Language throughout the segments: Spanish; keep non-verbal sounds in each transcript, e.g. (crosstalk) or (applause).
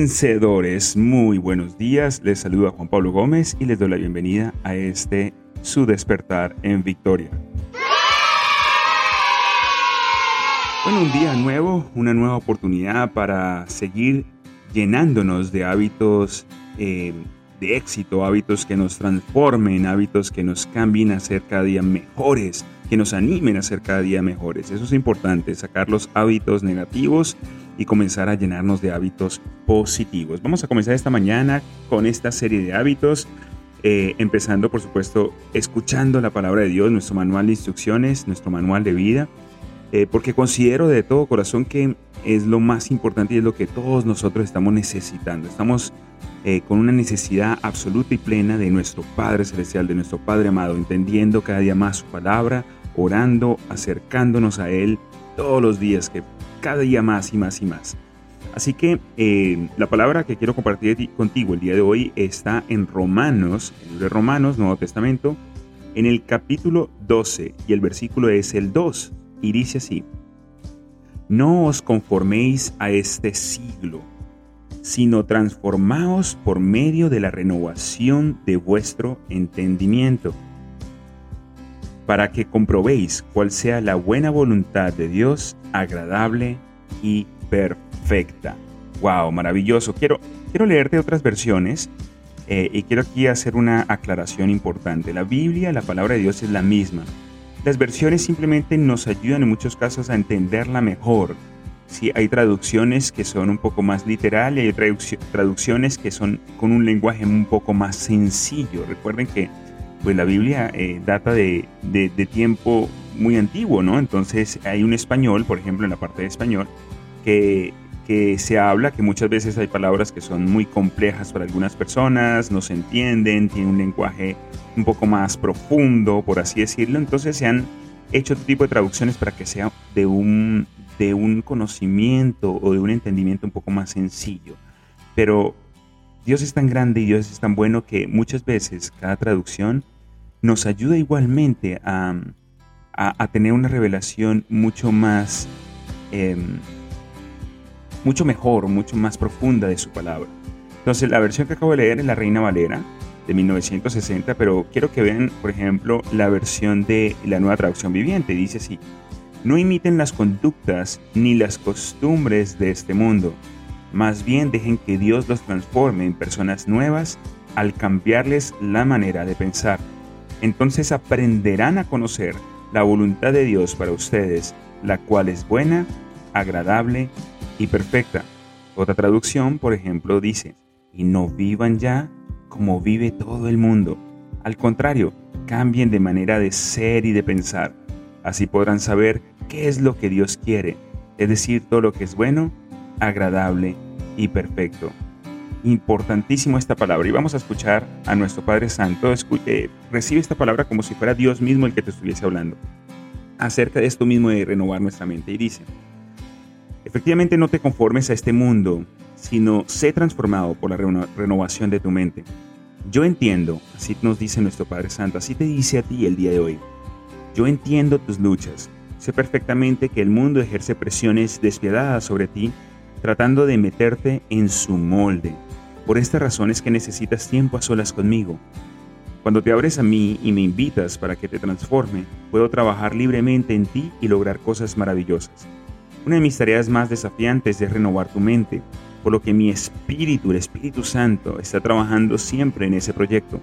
Vencedores, muy buenos días. Les saluda Juan Pablo Gómez y les doy la bienvenida a este su despertar en victoria. Bueno, un día nuevo, una nueva oportunidad para seguir llenándonos de hábitos eh, de éxito, hábitos que nos transformen, hábitos que nos cambien a ser cada día mejores, que nos animen a ser cada día mejores. Eso es importante, sacar los hábitos negativos y comenzar a llenarnos de hábitos positivos. Vamos a comenzar esta mañana con esta serie de hábitos, eh, empezando por supuesto escuchando la palabra de Dios, nuestro manual de instrucciones, nuestro manual de vida, eh, porque considero de todo corazón que es lo más importante y es lo que todos nosotros estamos necesitando. Estamos eh, con una necesidad absoluta y plena de nuestro Padre Celestial, de nuestro Padre amado, entendiendo cada día más su palabra, orando, acercándonos a Él todos los días que cada día más y más y más. Así que eh, la palabra que quiero compartir contigo el día de hoy está en Romanos, en el de Romanos, Nuevo Testamento, en el capítulo 12 y el versículo es el 2 y dice así, no os conforméis a este siglo, sino transformaos por medio de la renovación de vuestro entendimiento, para que comprobéis cuál sea la buena voluntad de Dios, agradable y perfecta. ¡Wow! Maravilloso. Quiero, quiero leerte otras versiones eh, y quiero aquí hacer una aclaración importante. La Biblia, la palabra de Dios es la misma. Las versiones simplemente nos ayudan en muchos casos a entenderla mejor. Sí, hay traducciones que son un poco más literal y hay traducciones que son con un lenguaje un poco más sencillo. Recuerden que pues la Biblia eh, data de, de, tiempo muy antiguo, ¿no? Entonces hay un español, por ejemplo, en la parte de español, que, que se habla, que muchas veces hay palabras que son muy complejas para algunas personas, no se entienden, tiene un lenguaje un poco más profundo, por así decirlo. Entonces se han hecho otro tipo de traducciones para que sea de un, de un conocimiento o de un entendimiento un poco más sencillo. Pero Dios es tan grande y Dios es tan bueno que muchas veces cada traducción nos ayuda igualmente a, a, tener una revelación mucho más, em, mucho mejor, mucho más profunda de su palabra. Entonces la versión que acabo de leer es la Reina Valera de 1960, pero quiero que vean, por ejemplo, la versión de la nueva traducción viviente. Dice así, no imiten las conductas ni las costumbres de este mundo más bien dejen que Dios los transforme en personas nuevas al cambiarles la manera de pensar. Entonces aprenderán a conocer la voluntad de Dios para ustedes, la cual es buena, agradable y perfecta. Otra traducción, por ejemplo, dice, y no vivan ya como vive todo el mundo. Al contrario, cambien de manera de ser y de pensar. Así podrán saber qué es lo que Dios quiere, es decir, todo lo que es bueno, agradable y perfecto. Importantísimo esta palabra y vamos a escuchar a nuestro Padre Santo. Eh, recibe esta palabra como si fuera Dios mismo el que te estuviese hablando acerca de esto mismo de renovar nuestra mente. Y dice, efectivamente no te conformes a este mundo, sino sé transformado por la renovación de tu mente. Yo entiendo, así nos dice nuestro Padre Santo, así te dice a ti el día de hoy. Yo entiendo tus luchas. Sé perfectamente que el mundo ejerce presiones despiadadas sobre ti tratando de meterte en su molde. Por esta razón es que necesitas tiempo a solas conmigo. Cuando te abres a mí y me invitas para que te transforme, puedo trabajar libremente en ti y lograr cosas maravillosas. Una de mis tareas más desafiantes es renovar tu mente, por lo que mi espíritu, el Espíritu Santo, está trabajando siempre en ese proyecto.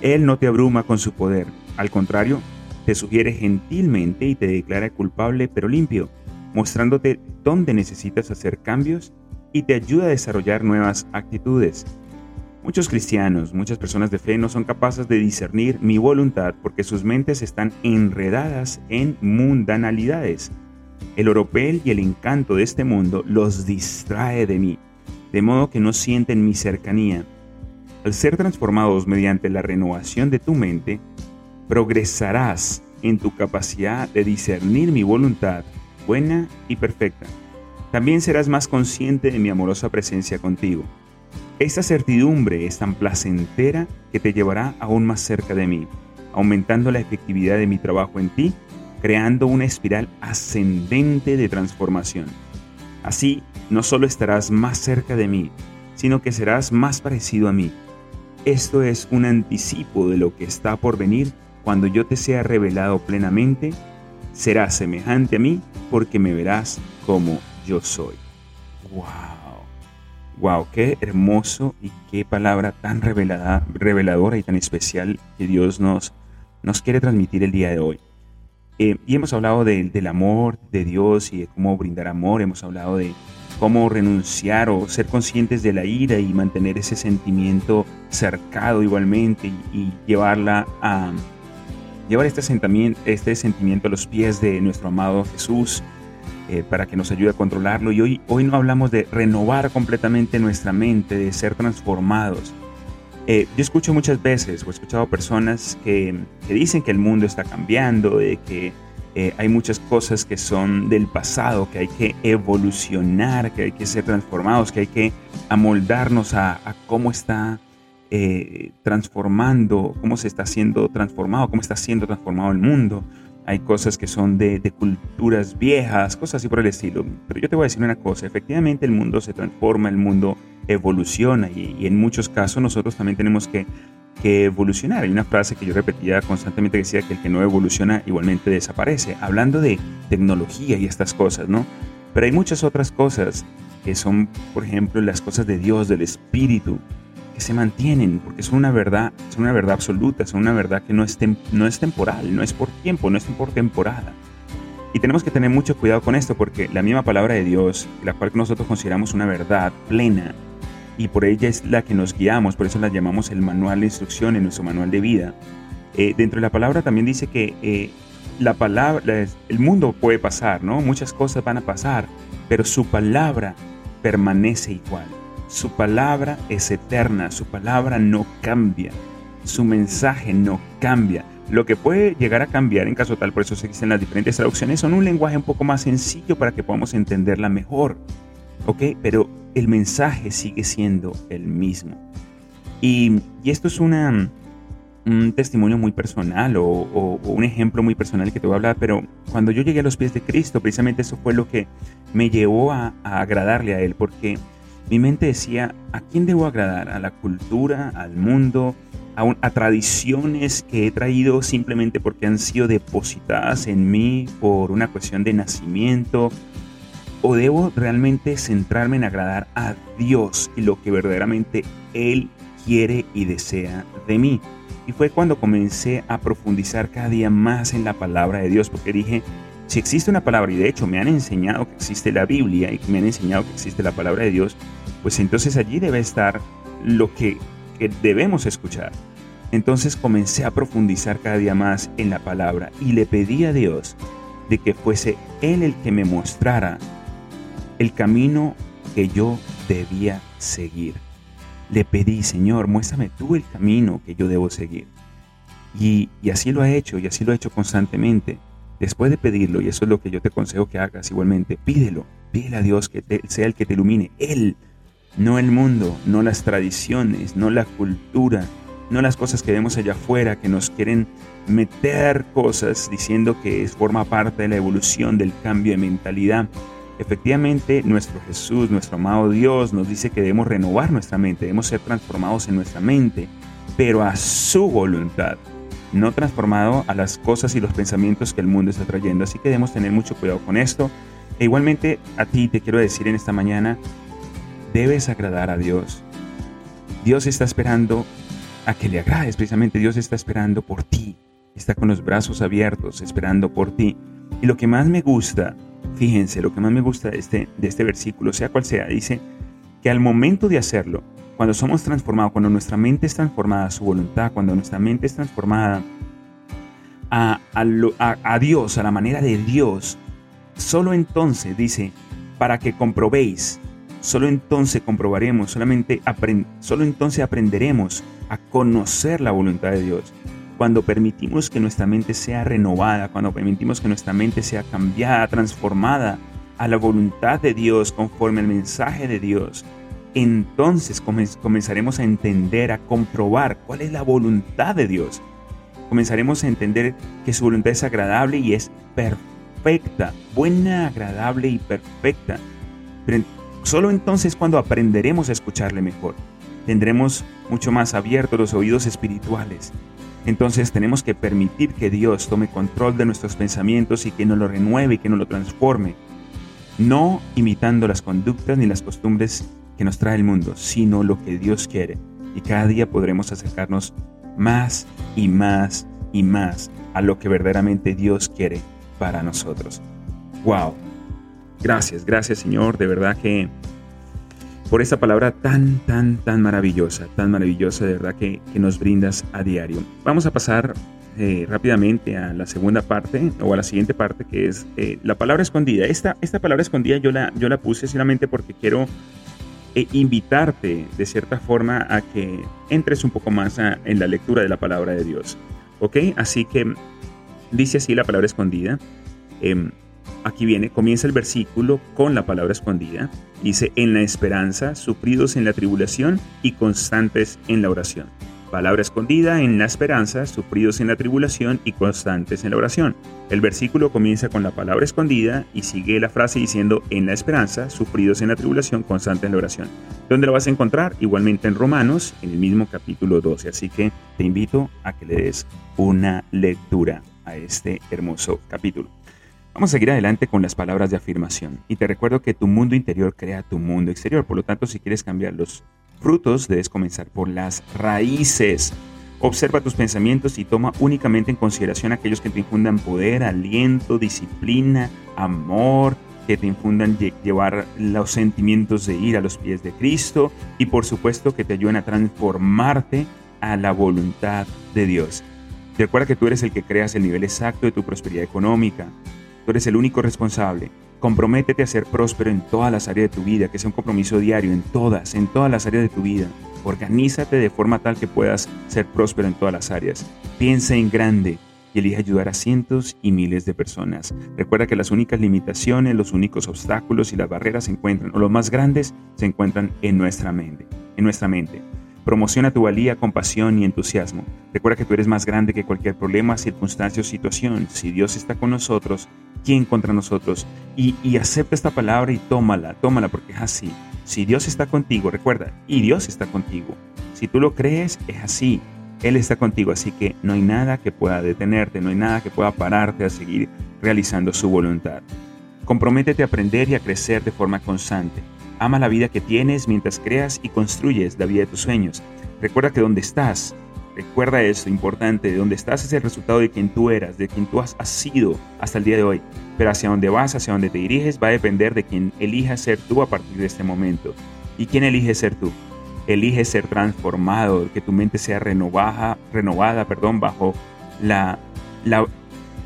Él no te abruma con su poder, al contrario, te sugiere gentilmente y te declara culpable pero limpio mostrándote dónde necesitas hacer cambios y te ayuda a desarrollar nuevas actitudes. Muchos cristianos, muchas personas de fe no son capaces de discernir mi voluntad porque sus mentes están enredadas en mundanalidades. El oropel y el encanto de este mundo los distrae de mí, de modo que no sienten mi cercanía. Al ser transformados mediante la renovación de tu mente, progresarás en tu capacidad de discernir mi voluntad buena y perfecta. También serás más consciente de mi amorosa presencia contigo. Esta certidumbre es tan placentera que te llevará aún más cerca de mí, aumentando la efectividad de mi trabajo en ti, creando una espiral ascendente de transformación. Así, no solo estarás más cerca de mí, sino que serás más parecido a mí. Esto es un anticipo de lo que está por venir cuando yo te sea revelado plenamente. Serás semejante a mí porque me verás como yo soy. ¡Wow! ¡Wow! Qué hermoso y qué palabra tan revelada, reveladora y tan especial que Dios nos, nos quiere transmitir el día de hoy. Eh, y hemos hablado del amor de Dios y de cómo brindar amor, hemos hablado de cómo renunciar o ser conscientes de la ira y mantener ese sentimiento cercado igualmente y, llevarla a llevar este sentimiento, este sentimiento a los pies de nuestro amado Jesús eh, para que nos ayude a controlarlo. Y hoy, hoy no hablamos de renovar completamente nuestra mente, de ser transformados. Eh, yo escucho muchas veces, o he escuchado personas que, que dicen que el mundo está cambiando, de que eh, hay muchas cosas que son del pasado, que hay que evolucionar, que hay que ser transformados, que hay que amoldarnos a, cómo está eh, transformando, cómo se está siendo transformado, cómo está siendo transformado el mundo. Hay cosas que son de, culturas viejas, cosas así por el estilo. Pero yo te voy a decir una cosa, efectivamente el mundo se transforma, el mundo evoluciona y en muchos casos nosotros también tenemos que que evolucionar. Hay una frase que yo repetía constantemente que decía que el que no evoluciona igualmente desaparece, hablando de tecnología y estas cosas, ¿no? Pero hay muchas otras cosas que son, por ejemplo, las cosas de Dios, del Espíritu, que se mantienen, porque son una verdad, son una verdad absoluta, son una verdad que no es, no es temporal, no es por tiempo, no es por temporada. Y tenemos que tener mucho cuidado con esto, porque la misma palabra de Dios, la cual nosotros consideramos una verdad plena, y por ella es la que nos guiamos, por eso la llamamos el manual de instrucción en nuestro manual de vida. Eh, dentro de la palabra también dice que eh, la palabra, el mundo puede pasar, ¿no? Muchas cosas van a pasar, pero su palabra permanece igual. Su palabra es eterna, su palabra no cambia, su mensaje no cambia. Lo que puede llegar a cambiar en caso tal, por eso se dicen las diferentes traducciones, son un lenguaje un poco más sencillo para que podamos entenderla mejor. ¿Ok? Pero el mensaje sigue siendo el mismo. Y, esto es una, un testimonio muy personal o, un ejemplo muy personal que te voy a hablar, pero cuando yo llegué a los pies de Cristo, precisamente eso fue lo que me llevó a, agradarle a Él, porque mi mente decía, ¿a quién debo agradar? ¿A la cultura? ¿Al mundo? A, a, tradiciones que he traído simplemente porque han sido depositadas en mí por una cuestión de nacimiento ¿O debo realmente centrarme en agradar a Dios y lo que verdaderamente Él quiere y desea de mí? Y fue cuando comencé a profundizar cada día más en la palabra de Dios, porque dije, si existe una palabra, y de hecho me han enseñado que existe la Biblia y me han enseñado que existe la palabra de Dios, pues entonces allí debe estar lo que, que debemos escuchar. Entonces comencé a profundizar cada día más en la palabra y le pedí a Dios de que fuese Él el que me mostrara el camino que yo debía seguir. Le pedí, Señor, muéstrame tú el camino que yo debo seguir. Y, así lo ha hecho, y así lo ha hecho constantemente. Después de pedirlo, y eso es lo que yo te aconsejo que hagas igualmente, pídelo, pídele a Dios que sea el que te ilumine, Él, no el mundo, no las tradiciones, no la cultura, no las cosas que vemos allá afuera que nos quieren meter cosas diciendo que forma parte de la evolución del cambio de mentalidad. Efectivamente, nuestro Jesús, nuestro amado Dios, nos dice que debemos renovar nuestra mente, debemos ser transformados en nuestra mente, pero a su voluntad, no transformado a las cosas y los pensamientos que el mundo está trayendo. Así que debemos tener mucho cuidado con esto. E igualmente a ti te quiero decir en esta mañana, debes agradar a Dios. Dios está esperando a que le agrades, precisamente Dios está esperando por ti, está con los brazos abiertos, esperando por ti. Y lo que más me gusta Fíjense, lo que más me gusta de este, de este versículo, sea cual sea, dice que al momento de hacerlo, cuando somos transformados, cuando nuestra mente es transformada a su voluntad, cuando nuestra mente es transformada a, Dios, a la manera de Dios, solo entonces dice, para que comprobéis Solo entonces comprobaremos, solamente solo entonces aprenderemos a conocer la voluntad de Dios. Cuando permitimos que nuestra mente sea renovada, cuando permitimos que nuestra mente sea cambiada, transformada a la voluntad de Dios, conforme al mensaje de Dios, entonces comenzaremos a entender, a comprobar cuál es la voluntad de Dios. Comenzaremos a entender que su voluntad es agradable y es perfecta, buena, agradable y perfecta. Pero solo entonces cuando aprenderemos a escucharle mejor, tendremos mucho más abiertos los oídos espirituales. Entonces tenemos que permitir que Dios tome control de nuestros pensamientos y que nos lo renueve y que nos lo transforme, no imitando las conductas ni las costumbres que nos trae el mundo, sino lo que Dios quiere. Y cada día podremos acercarnos más y más y más a lo que verdaderamente Dios quiere para nosotros. ¡Wow! Gracias, gracias Señor, de verdad que por esta palabra tan, tan, tan maravillosa, tan maravillosa, de verdad que, nos brindas a diario. Vamos a pasar eh, rápidamente a la segunda parte o a la siguiente parte que es eh, la palabra escondida. Esta, esta palabra escondida yo la, yo la puse solamente porque quiero e invitarte de cierta forma a que entres un poco más en la lectura de la palabra de Dios. ¿Ok? Así que dice así la palabra escondida. Em, aquí viene, comienza el versículo con la palabra escondida. Dice, en la esperanza, sufridos en la tribulación y constantes en la oración palabra escondida en la esperanza, sufridos en la tribulación y constantes en la oración. El versículo comienza con la palabra escondida y sigue la frase diciendo en la esperanza, sufridos en la tribulación, constantes en la oración. ¿Dónde lo vas a encontrar? Igualmente en Romanos, en el mismo capítulo 12. Así que te invito a que le des una lectura a este hermoso capítulo. Vamos a seguir adelante con las palabras de afirmación. Y te recuerdo que tu mundo interior crea tu mundo exterior. Por lo tanto, si quieres cambiarlos frutos, debes comenzar por las raíces. Observa tus pensamientos y toma únicamente en consideración aquellos que te infundan poder, aliento, disciplina, amor, que te infundan llevar los sentimientos de ir a los pies de Cristo y por supuesto que te ayuden a transformarte a la voluntad de Dios. Recuerda que tú eres el que creas el nivel exacto de tu prosperidad económica. Tú eres el único responsable. Comprométete a ser próspero en todas las áreas de tu vida, que sea un compromiso diario en todas, en todas las áreas de tu vida. Organízate de forma tal que puedas ser próspero en todas las áreas. Piensa en grande y elige ayudar a cientos y miles de personas. Recuerda que las únicas limitaciones, los únicos obstáculos y las barreras se encuentran, o los más grandes, se encuentran en nuestra mente. En nuestra mente. Promociona tu valía, compasión y entusiasmo. Recuerda que tú eres más grande que cualquier problema, circunstancia o situación. Si Dios está con nosotros, ¿quién contra nosotros? Y, y acepta esta palabra y tómala, tómala porque es así. Si Dios está contigo, recuerda, y Dios está contigo. Si tú lo crees, es así. Él está contigo, así que no hay nada que pueda detenerte, no hay nada que pueda pararte a seguir realizando su voluntad. Comprométete a aprender y a crecer de forma constante. Ama la vida que tienes mientras creas y construyes la vida de tus sueños. Recuerda que donde estás, recuerda eso, importante, de donde estás es el resultado de quien tú eras, de quien tú has, sido hasta el día de hoy. Pero hacia dónde vas, hacia dónde te diriges, va a depender de quien elija ser tú a partir de este momento. ¿Y quién elige ser tú? Elige ser transformado, que tu mente sea renovada, renovada perdón, bajo la, la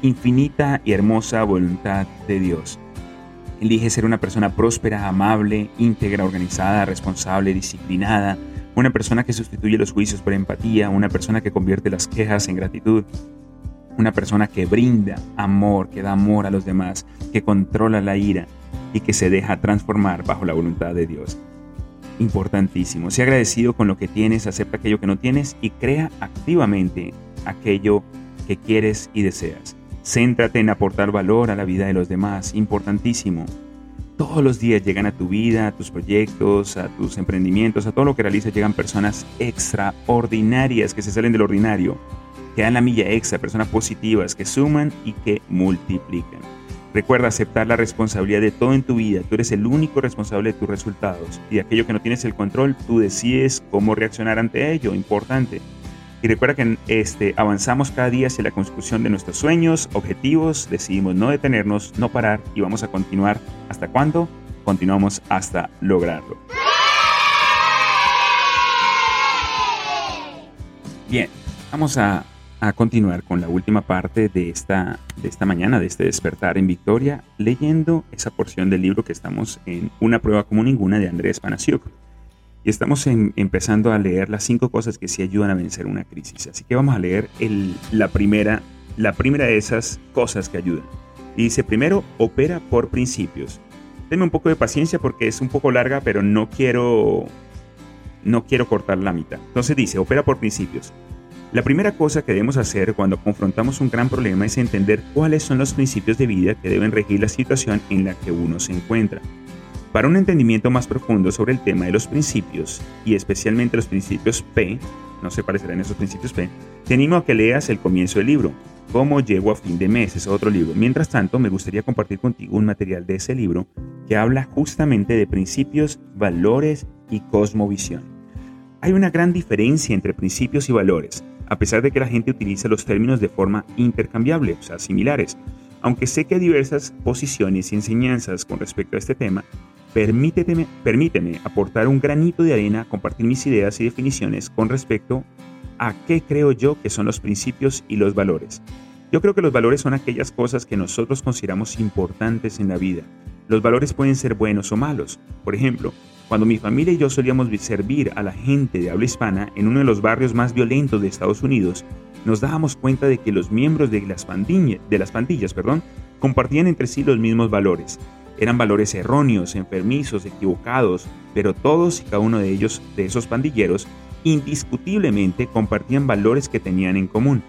infinita y hermosa voluntad de Dios. Elige ser una persona próspera, amable, íntegra, organizada, responsable, disciplinada, una persona que sustituye los juicios por empatía, una persona que convierte las quejas en gratitud, una persona que brinda amor, que da amor a los demás, que controla la ira y que se deja transformar bajo la voluntad de Dios. Importantísimo. Sea agradecido con lo que tienes, acepta aquello que no tienes y crea activamente aquello que quieres y deseas. Céntrate en aportar valor a la vida de los demás, importantísimo. Todos los días llegan a tu vida, a tus proyectos, a tus emprendimientos, a todo lo que realizas, llegan personas extraordinarias que se salen del ordinario, que dan la milla extra, personas positivas que suman y que multiplican. Recuerda aceptar la responsabilidad de todo en tu vida. Tú eres el único responsable de tus resultados. Y de aquello que no tienes el control, tú decides cómo reaccionar ante ello. Importante. Y recuerda que este, avanzamos cada día hacia la construcción de nuestros sueños, objetivos, decidimos no detenernos, no parar y vamos a continuar. ¿Hasta cuándo? Continuamos hasta lograrlo. Bien, vamos a continuar con la última parte de esta, de esta mañana, de este despertar en Victoria, leyendo esa porción del libro que estamos en Una prueba como ninguna de Andrés Panasiuk. Y estamos empezando a leer las cinco cosas que sí ayudan a vencer una crisis. Así que vamos a leer la, primera, la primera de esas cosas que ayudan. Y dice, primero, opera por principios. Denme un poco de paciencia porque es un poco larga, pero no quiero, no quiero cortar la mitad. Entonces dice, opera por principios. La primera cosa que debemos hacer cuando confrontamos un gran problema es entender cuáles son los principios de vida que deben regir la situación en la que uno se encuentra. Para un entendimiento más profundo sobre el tema de los principios, y especialmente los principios P, no se parecerán esos principios P, te animo a que leas el comienzo del libro, Cómo llego a fin de mes, es otro libro. Mientras tanto, me gustaría compartir contigo un material de ese libro que habla justamente de principios, valores y cosmovisión. Hay una gran diferencia entre principios y valores a pesar de que la gente utiliza los términos de forma intercambiable, o sea, similares. Aunque sé que hay diversas posiciones y enseñanzas con respecto a este tema, permíteme, permíteme aportar un granito de arena compartir mis ideas y definiciones con respecto a qué creo yo que son los principios y los valores. Yo creo que los valores son aquellas cosas que nosotros consideramos importantes en la vida. Los valores pueden ser buenos o malos. Por ejemplo, cuando mi familia y yo solíamos servir a la gente de habla hispana en uno de los barrios más violentos de Estados Unidos, nos dábamos cuenta de que los miembros de las, pandillas, de las pandillas perdón, compartían entre sí los mismos valores. Eran valores erróneos, enfermizos, equivocados, pero todos y cada uno de ellos, de esos pandilleros, indiscutiblemente compartían valores que tenían en común.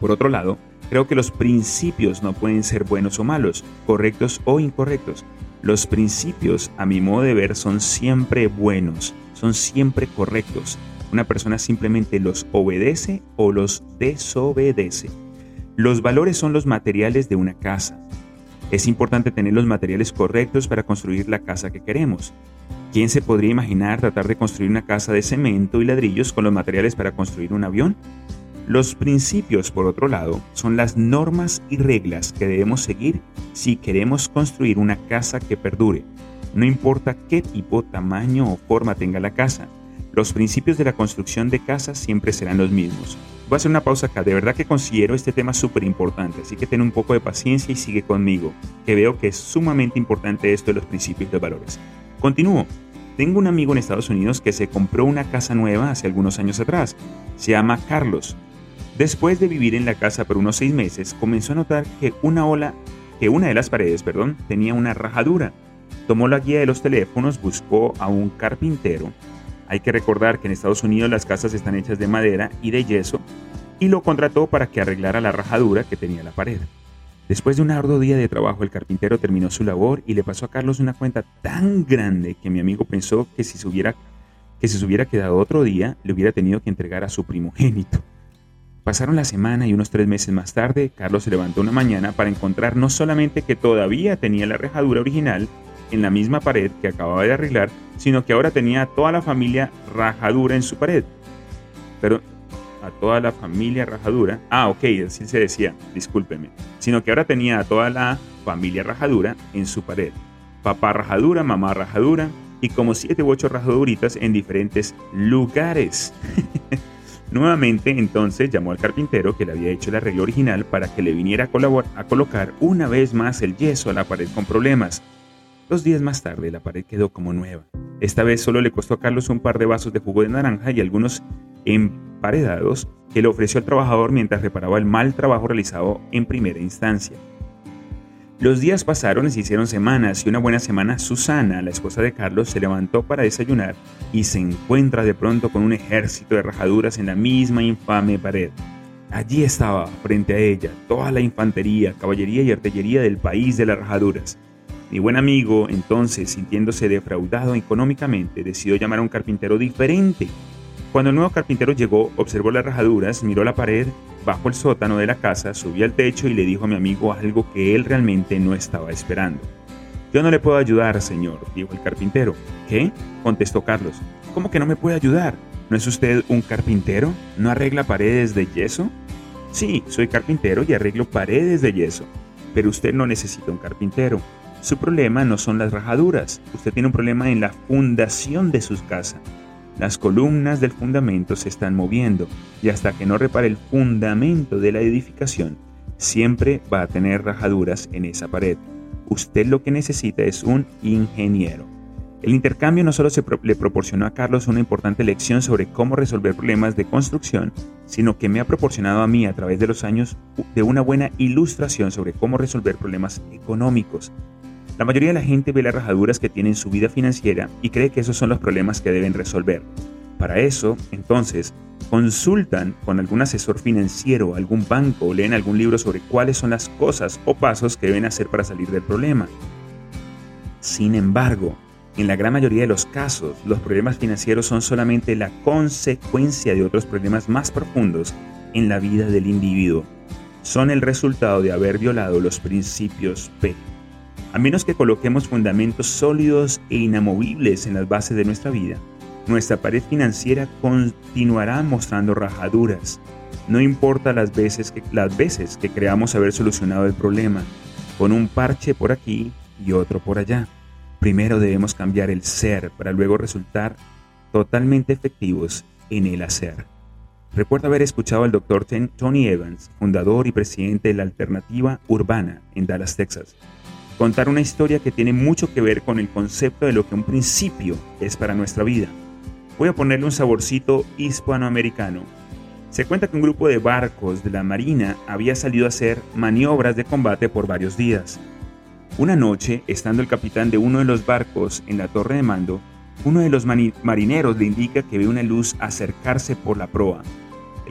Por otro lado, creo que los principios no pueden ser buenos o malos, correctos o incorrectos. Los principios, a mi modo de ver, son siempre buenos, son siempre correctos. Una persona simplemente los obedece o los desobedece. Los valores son los materiales de una casa. Es importante tener los materiales correctos para construir la casa que queremos. ¿Quién se podría imaginar tratar de construir una casa de cemento y ladrillos con los materiales para construir un avión? Los principios, por otro lado, son las normas y reglas que debemos seguir si queremos construir una casa que perdure. No importa qué tipo, tamaño o forma tenga la casa, los principios de la construcción de casas siempre serán los mismos. Voy a hacer una pausa acá, de verdad que considero este tema súper importante, así que ten un poco de paciencia y sigue conmigo, que veo que es sumamente importante esto de los principios y valores. Continúo. Tengo un amigo en Estados Unidos que se compró una casa nueva hace algunos años atrás. Se llama Carlos Después de vivir en la casa por unos seis meses, comenzó a notar que una ola, que una de las paredes, perdón, tenía una rajadura. Tomó la guía de los teléfonos, buscó a un carpintero. Hay que recordar que en Estados Unidos las casas están hechas de madera y de yeso, y lo contrató para que arreglara la rajadura que tenía la pared. Después de un arduo día de trabajo, el carpintero terminó su labor y le pasó a Carlos una cuenta tan grande que mi amigo pensó que si se hubiera, que si se hubiera quedado otro día, le hubiera tenido que entregar a su primogénito. Pasaron la semana y unos tres meses más tarde, Carlos se levantó una mañana para encontrar no solamente que todavía tenía la rejadura original en la misma pared que acababa de arreglar, sino que ahora tenía a toda la familia rajadura en su pared. Pero a toda la familia rajadura. Ah, ok, así se decía, discúlpeme. Sino que ahora tenía a toda la familia rajadura en su pared. Papá rajadura, mamá rajadura y como siete u ocho rajaduritas en diferentes lugares. (laughs) Nuevamente entonces llamó al carpintero que le había hecho el arreglo original para que le viniera a, a colocar una vez más el yeso a la pared con problemas. Dos días más tarde la pared quedó como nueva. Esta vez solo le costó a Carlos un par de vasos de jugo de naranja y algunos emparedados que le ofreció al trabajador mientras reparaba el mal trabajo realizado en primera instancia. Los días pasaron y se hicieron semanas y una buena semana Susana, la esposa de Carlos, se levantó para desayunar y se encuentra de pronto con un ejército de rajaduras en la misma infame pared. Allí estaba, frente a ella, toda la infantería, caballería y artillería del país de las rajaduras. Mi buen amigo, entonces, sintiéndose defraudado económicamente, decidió llamar a un carpintero diferente. Cuando el nuevo carpintero llegó, observó las rajaduras, miró la pared Bajó el sótano de la casa, subió al techo y le dijo a mi amigo algo que él realmente no estaba esperando. Yo no le puedo ayudar, señor, dijo el carpintero. ¿Qué? contestó Carlos. ¿Cómo que no me puede ayudar? ¿No es usted un carpintero? ¿No arregla paredes de yeso? Sí, soy carpintero y arreglo paredes de yeso. Pero usted no necesita un carpintero. Su problema no son las rajaduras. Usted tiene un problema en la fundación de su casa. las columnas del fundamento se están moviendo y hasta que no repare el fundamento de la edificación, siempre va a tener rajaduras en esa pared. Usted lo que necesita es un ingeniero. El intercambio no solo le proporcionó a Carlos una importante lección sobre cómo resolver problemas de construcción, sino que me ha proporcionado a mí a través de los años de una buena ilustración sobre cómo resolver problemas económicos. La mayoría de la gente ve las rajaduras que tiene en su vida financiera y cree que esos son los problemas que deben resolver. Para eso, entonces, consultan con algún asesor financiero, algún banco o leen algún libro sobre cuáles son las cosas o pasos que deben hacer para salir del problema. Sin embargo, en la gran mayoría de los casos, los problemas financieros son solamente la consecuencia de otros problemas más profundos en la vida del individuo. Son el resultado de haber violado los principios P. A menos que coloquemos fundamentos sólidos e inamovibles en las bases de nuestra vida, nuestra pared financiera continuará mostrando rajaduras. No importa las veces que, las creamos haber solucionado el problema, con un parche por aquí y otro por allá. Primero debemos cambiar el ser para luego resultar totalmente efectivos en el hacer. Recuerdo haber escuchado al doctor Tony Evans, fundador y presidente de la Alternativa Urbana en Dallas, Texas, contar una historia que tiene mucho que ver con el concepto de lo que un principio es para nuestra vida. Voy a ponerle un saborcito hispanoamericano. Se cuenta que un grupo de barcos de la Marina había salido a hacer maniobras de combate por varios días. Una noche, estando el capitán de uno de los barcos en la torre de mando, uno de los marineros le indica que ve una luz acercarse por la proa.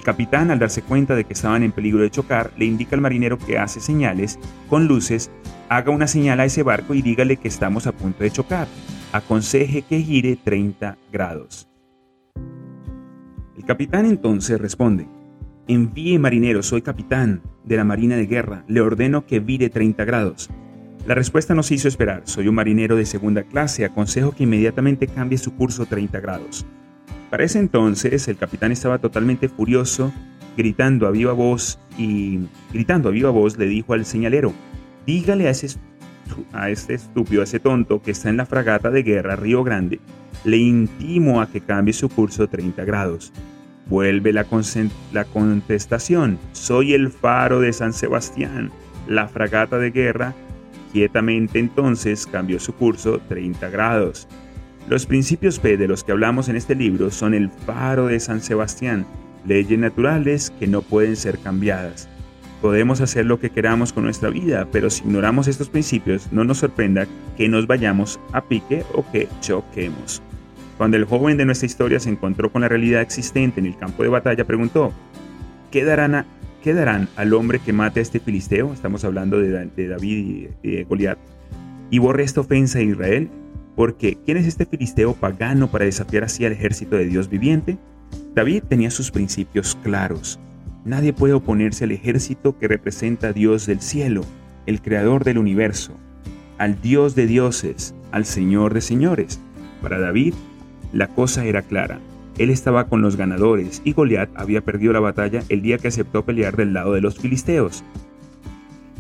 El capitán, al darse cuenta de que estaban en peligro de chocar, le indica al marinero que hace señales con luces, haga una señal a ese barco y dígale que estamos a punto de chocar. Aconseje que gire 30 grados. El capitán entonces responde, envíe marinero, soy capitán de la Marina de Guerra, le ordeno que vire 30 grados. La respuesta no se hizo esperar. Soy un marinero de segunda clase. Aconsejo que inmediatamente cambie su curso 30 grados. Para ese entonces, el capitán estaba totalmente furioso, gritando a viva voz y gritando a viva voz le dijo al señalero: "Dígale a ese este estúpido, a ese tonto que está en la fragata de guerra Río Grande, le intimo a que cambie su curso 30 grados." Vuelve la, la contestación: "Soy el faro de San Sebastián, la fragata de guerra Quietamente entonces cambió su curso 30 grados. Los principios P de los que hablamos en este libro son el faro de San Sebastián, leyes naturales que no pueden ser cambiadas. Podemos hacer lo que queramos con nuestra vida, pero si ignoramos estos principios, no nos sorprenda que nos vayamos a pique o que choquemos. Cuando el joven de nuestra historia se encontró con la realidad existente en el campo de batalla, preguntó, ¿qué darán a ¿qué darán al hombre que mate a este filisteo? Estamos hablando de, David y de Goliat. Y borre esta ofensa a Israel. Porque, ¿quién es este filisteo pagano para desafiar así al ejército de Dios viviente? David tenía sus principios claros. Nadie puede oponerse al ejército que representa a Dios del cielo, el creador del universo, al Dios de dioses, al Señor de señores. Para David, la cosa era clara. Él estaba con los ganadores y Goliat había perdido la batalla el día que aceptó pelear del lado de los filisteos.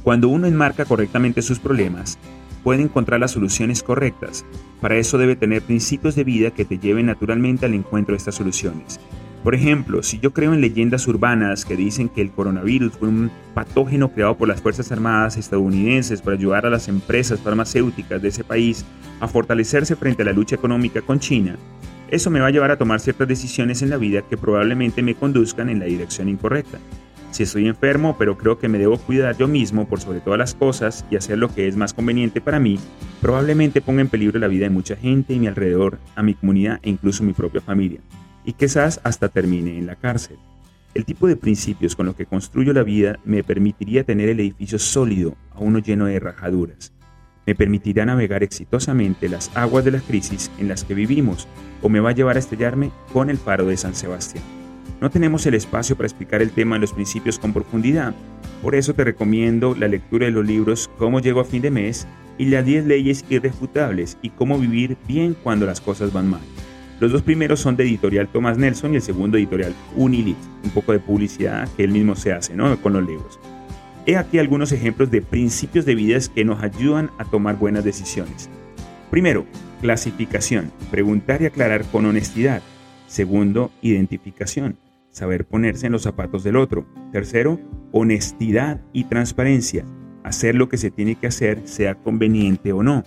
Cuando uno enmarca correctamente sus problemas, puede encontrar las soluciones correctas. Para eso debe tener principios de vida que te lleven naturalmente al encuentro de estas soluciones. Por ejemplo, si yo creo en leyendas urbanas que dicen que el coronavirus fue un patógeno creado por las Fuerzas Armadas estadounidenses para ayudar a las empresas farmacéuticas de ese país a fortalecerse frente a la lucha económica con China, eso me va a llevar a tomar ciertas decisiones en la vida que probablemente me conduzcan en la dirección incorrecta. Si estoy enfermo, pero creo que me debo cuidar yo mismo por sobre todas las cosas y hacer lo que es más conveniente para mí, probablemente ponga en peligro la vida de mucha gente y mi alrededor, a mi comunidad e incluso mi propia familia. Y quizás hasta termine en la cárcel. El tipo de principios con los que construyo la vida me permitiría tener el edificio sólido, a uno lleno de rajaduras. Me permitirá navegar exitosamente las aguas de la crisis en las que vivimos o me va a llevar a estrellarme con el faro de San Sebastián. No tenemos el espacio para explicar el tema de los principios con profundidad, por eso te recomiendo la lectura de los libros Cómo llego a fin de mes y las 10 leyes irrefutables y cómo vivir bien cuando las cosas van mal. Los dos primeros son de editorial Thomas Nelson y el segundo editorial Unilit, un poco de publicidad que él mismo se hace ¿no? con los libros. He aquí algunos ejemplos de principios de vida que nos ayudan a tomar buenas decisiones. Primero, Clasificación. Preguntar y aclarar con honestidad. Segundo, identificación, saber ponerse en los zapatos del otro. Tercero, honestidad y transparencia, hacer lo que se tiene que hacer, sea conveniente o no.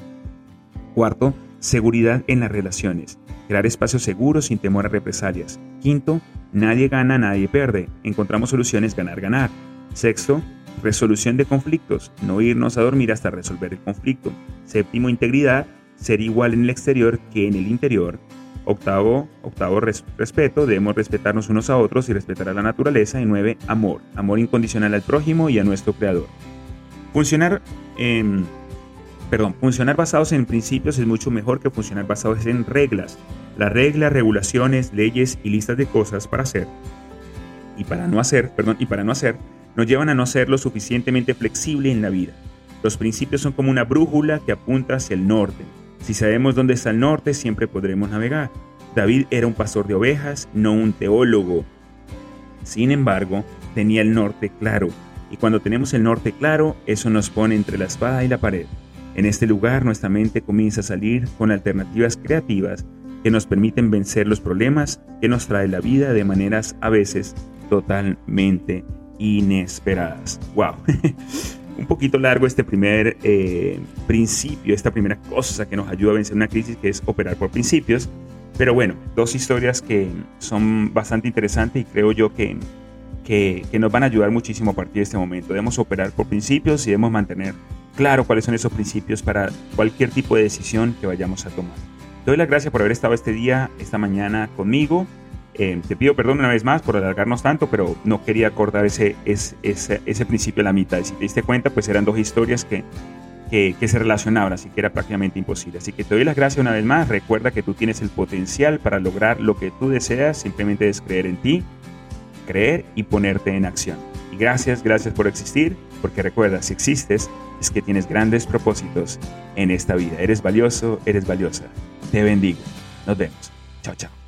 Cuarto, seguridad en las relaciones, crear espacios seguros sin temor a represalias. Quinto, nadie gana, nadie pierde. Encontramos soluciones ganar-ganar. Sexto, resolución de conflictos, no irnos a dormir hasta resolver el conflicto. Séptimo, integridad, ser igual en el exterior que en el interior. Octavo, octavo respeto, debemos respetarnos unos a otros y respetar a la naturaleza. Y nueve, amor, amor incondicional al prójimo y a nuestro creador. Funcionar, en perdón, funcionar basados en principios es mucho mejor que funcionar basados en reglas. Las reglas, regulaciones, leyes y listas de cosas para hacer y para no hacer, perdón, y para no hacer, nos llevan a no ser lo suficientemente flexible en la vida. Los principios son como una brújula que apunta hacia el norte. Si sabemos dónde está el norte, siempre podremos navegar. David era un pastor de ovejas, no un teólogo. Sin embargo, tenía el norte claro, y cuando tenemos el norte claro, eso nos pone entre la espada y la pared. En este lugar nuestra mente comienza a salir con alternativas creativas que nos permiten vencer los problemas que nos trae la vida de maneras a veces totalmente inesperadas. ¡Wow! (laughs) Un poquito largo este primer eh, principio, esta primera cosa que nos ayuda a vencer una crisis, que es operar por principios. Pero bueno, dos historias que son bastante interesantes y creo yo que, que, que nos van a ayudar muchísimo a partir de este momento. Debemos operar por principios y debemos mantener claro cuáles son esos principios para cualquier tipo de decisión que vayamos a tomar. Doy las gracias por haber estado este día, esta mañana conmigo. Eh, te pido perdón una vez más por alargarnos tanto, pero no quería acordar ese, ese, ese, principio a la mitad. Si te diste cuenta, pues eran dos historias que, que, que, se relacionaban, así que era prácticamente imposible. Así que te doy las gracias una vez más. Recuerda que tú tienes el potencial para lograr lo que tú deseas, simplemente es creer en ti, creer y ponerte en acción. Y gracias, gracias por existir, porque recuerda, si existes, es que tienes grandes propósitos en esta vida. Eres valioso, eres valiosa. Te bendigo. Nos vemos. Chao, chao.